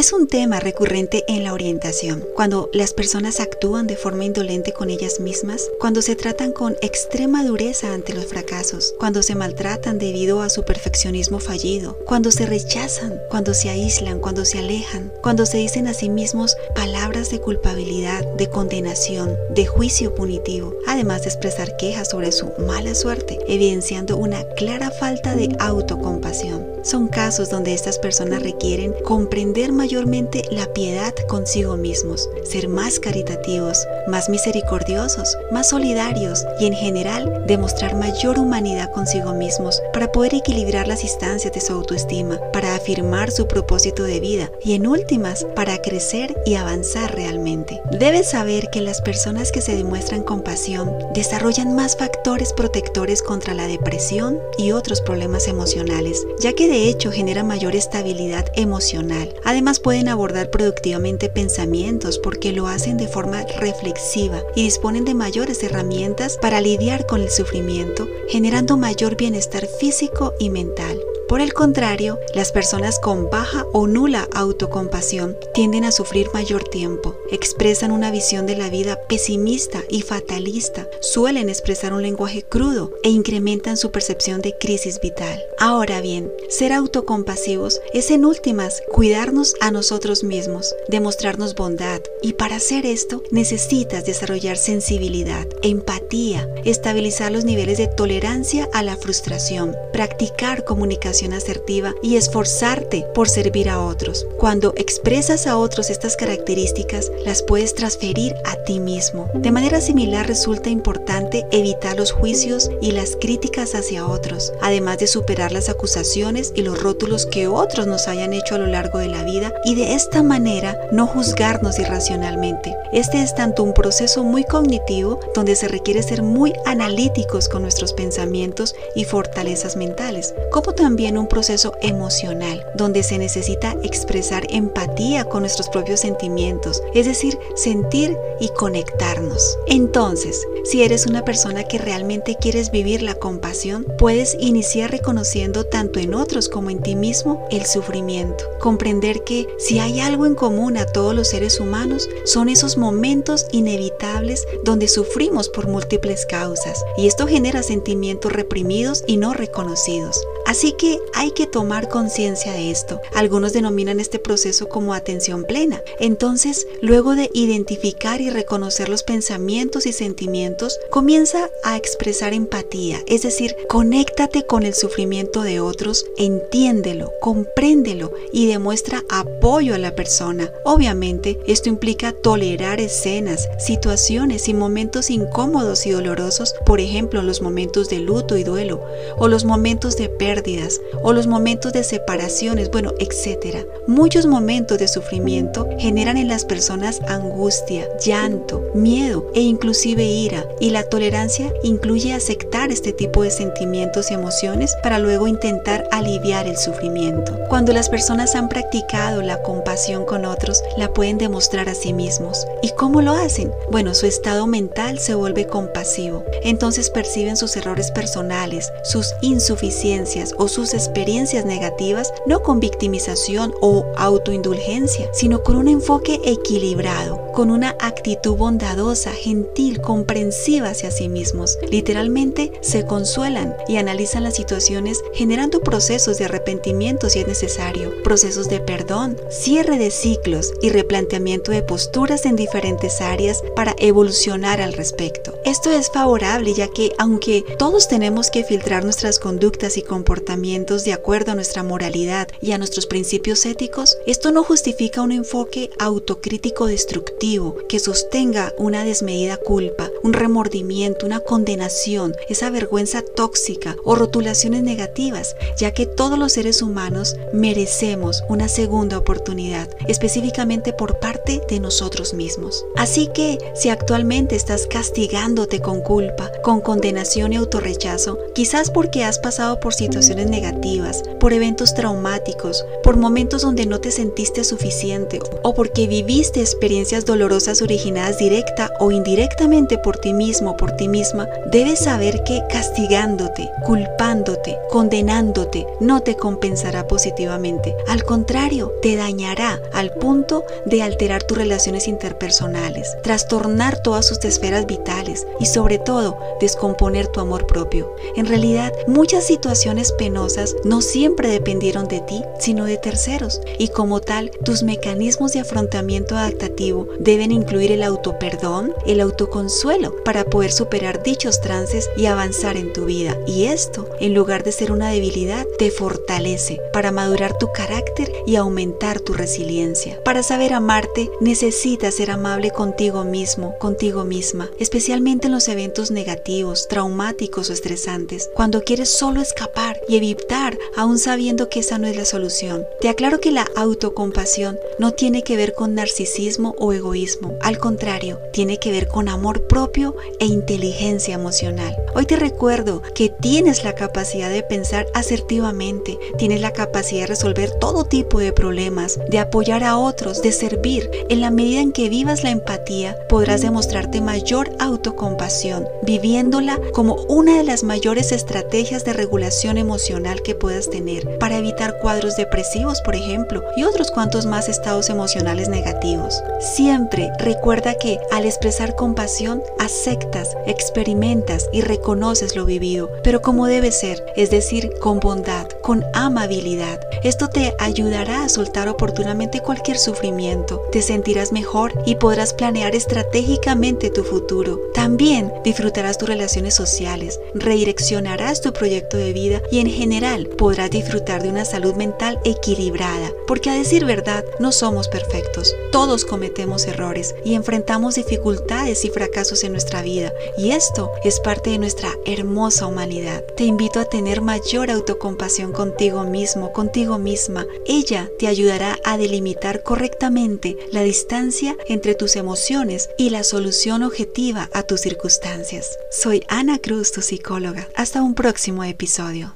Es un tema recurrente en la orientación, cuando las personas actúan de forma indolente con ellas mismas, cuando se tratan con extrema dureza ante los fracasos, cuando se maltratan debido a su perfeccionismo fallido, cuando se rechazan, cuando se aíslan, cuando se alejan, cuando se dicen a sí mismos palabras de culpabilidad, de condenación, de juicio punitivo, además de expresar quejas sobre su mala suerte, evidenciando una clara falta de autocompasión. Son casos donde estas personas requieren comprender mayormente la piedad consigo mismos, ser más caritativos, más misericordiosos, más solidarios y en general demostrar mayor humanidad consigo mismos para poder equilibrar las instancias de su autoestima, para afirmar su propósito de vida y en últimas para crecer y avanzar realmente. Debes saber que las personas que se demuestran compasión desarrollan más factores protectores contra la depresión y otros problemas emocionales, ya que de hecho genera mayor estabilidad emocional. Además pueden abordar productivamente pensamientos porque lo hacen de forma reflexiva y disponen de mayores herramientas para lidiar con el sufrimiento, generando mayor bienestar físico y mental. Por el contrario, las personas con baja o nula autocompasión tienden a sufrir mayor tiempo, expresan una visión de la vida pesimista y fatalista, suelen expresar un lenguaje crudo e incrementan su percepción de crisis vital. Ahora bien, ser autocompasivos es en últimas cuidarnos a nosotros mismos, demostrarnos bondad y para hacer esto necesitas desarrollar sensibilidad, empatía, estabilizar los niveles de tolerancia a la frustración, practicar comunicación asertiva y esforzarte por servir a otros. Cuando expresas a otros estas características, las puedes transferir a ti mismo. De manera similar resulta importante evitar los juicios y las críticas hacia otros, además de superar las acusaciones y los rótulos que otros nos hayan hecho a lo largo de la vida y de esta manera no juzgarnos irracionalmente. Este es tanto un proceso muy cognitivo donde se requiere ser muy analíticos con nuestros pensamientos y fortalezas mentales, como también un proceso emocional, donde se necesita expresar empatía con nuestros propios sentimientos, es decir, sentir y conectarnos. Entonces, si eres una persona que realmente quieres vivir la compasión, puedes iniciar reconociendo tanto en otros como en ti mismo el sufrimiento. Comprender que si hay algo en común a todos los seres humanos, son esos momentos inevitables donde sufrimos por múltiples causas y esto genera sentimientos reprimidos y no reconocidos. Así que hay que tomar conciencia de esto. Algunos denominan este proceso como atención plena. Entonces, luego de identificar y reconocer los pensamientos y sentimientos, comienza a expresar empatía, es decir, conéctate con el sufrimiento de otros, entiéndelo, compréndelo y demuestra apoyo a la persona. Obviamente, esto implica tolerar escenas, situaciones y momentos incómodos y dolorosos, por ejemplo, los momentos de luto y duelo o los momentos de o los momentos de separaciones, bueno, etcétera. Muchos momentos de sufrimiento generan en las personas angustia, llanto, miedo e inclusive ira, y la tolerancia incluye aceptar este tipo de sentimientos y emociones para luego intentar aliviar el sufrimiento. Cuando las personas han practicado la compasión con otros, la pueden demostrar a sí mismos. ¿Y cómo lo hacen? Bueno, su estado mental se vuelve compasivo. Entonces perciben sus errores personales, sus insuficiencias o sus experiencias negativas no con victimización o autoindulgencia, sino con un enfoque equilibrado, con una actitud bondadosa, gentil, comprensiva hacia sí mismos. Literalmente se consuelan y analizan las situaciones generando procesos de arrepentimiento si es necesario, procesos de perdón, cierre de ciclos y replanteamiento de posturas en diferentes áreas para evolucionar al respecto. Esto es favorable ya que aunque todos tenemos que filtrar nuestras conductas y comportamientos de acuerdo a nuestra moralidad y a nuestros principios éticos, esto no justifica un enfoque autocrítico destructivo que sostenga una desmedida culpa, un remordimiento, una condenación, esa vergüenza tóxica o rotulaciones negativas, ya que todos los seres humanos merecemos una segunda oportunidad, específicamente por parte de nosotros mismos. Así que si actualmente estás castigándote con culpa, con condenación y autorrechazo, quizás porque has pasado por situaciones negativas, por eventos traumáticos, por momentos donde no te sentiste suficiente o porque viviste experiencias dolorosas originadas directa o indirectamente por por ti mismo, por ti misma, debes saber que castigándote, culpándote, condenándote, no te compensará positivamente. Al contrario, te dañará al punto de alterar tus relaciones interpersonales, trastornar todas sus esferas vitales y sobre todo descomponer tu amor propio. En realidad, muchas situaciones penosas no siempre dependieron de ti, sino de terceros, y como tal, tus mecanismos de afrontamiento adaptativo deben incluir el autoperdón, el autoconsuelo, para poder superar dichos trances y avanzar en tu vida. Y esto, en lugar de ser una debilidad, te fortalece para madurar tu carácter y aumentar tu resiliencia. Para saber amarte, necesitas ser amable contigo mismo, contigo misma, especialmente en los eventos negativos, traumáticos o estresantes, cuando quieres solo escapar y evitar, aún sabiendo que esa no es la solución. Te aclaro que la autocompasión no tiene que ver con narcisismo o egoísmo, al contrario, tiene que ver con amor propio e inteligencia emocional. Hoy te recuerdo que tienes la capacidad de pensar asertivamente, tienes la capacidad de resolver todo tipo de problemas, de apoyar a otros, de servir. En la medida en que vivas la empatía, podrás demostrarte mayor autocompasión, viviéndola como una de las mayores estrategias de regulación emocional que puedas tener para evitar cuadros depresivos, por ejemplo, y otros cuantos más estados emocionales negativos. Siempre recuerda que al expresar compasión, aceptas, experimentas y reconoces lo vivido, pero como debe ser, es decir, con bondad, con amabilidad. Esto te ayudará a soltar oportunamente cualquier sufrimiento, te sentirás mejor y podrás planear estratégicamente tu futuro. También disfrutarás tus relaciones sociales, redireccionarás tu proyecto de vida y en general podrás disfrutar de una salud mental equilibrada, porque a decir verdad, no somos perfectos. Todos cometemos errores y enfrentamos dificultades y fracasos en nuestra vida, y esto es parte de nuestra hermosa humanidad. Te invito a tener mayor autocompasión contigo mismo, contigo misma. Ella te ayudará a delimitar correctamente la distancia entre tus emociones y la solución objetiva a tus circunstancias. Soy Ana Cruz, tu psicóloga. Hasta un próximo episodio.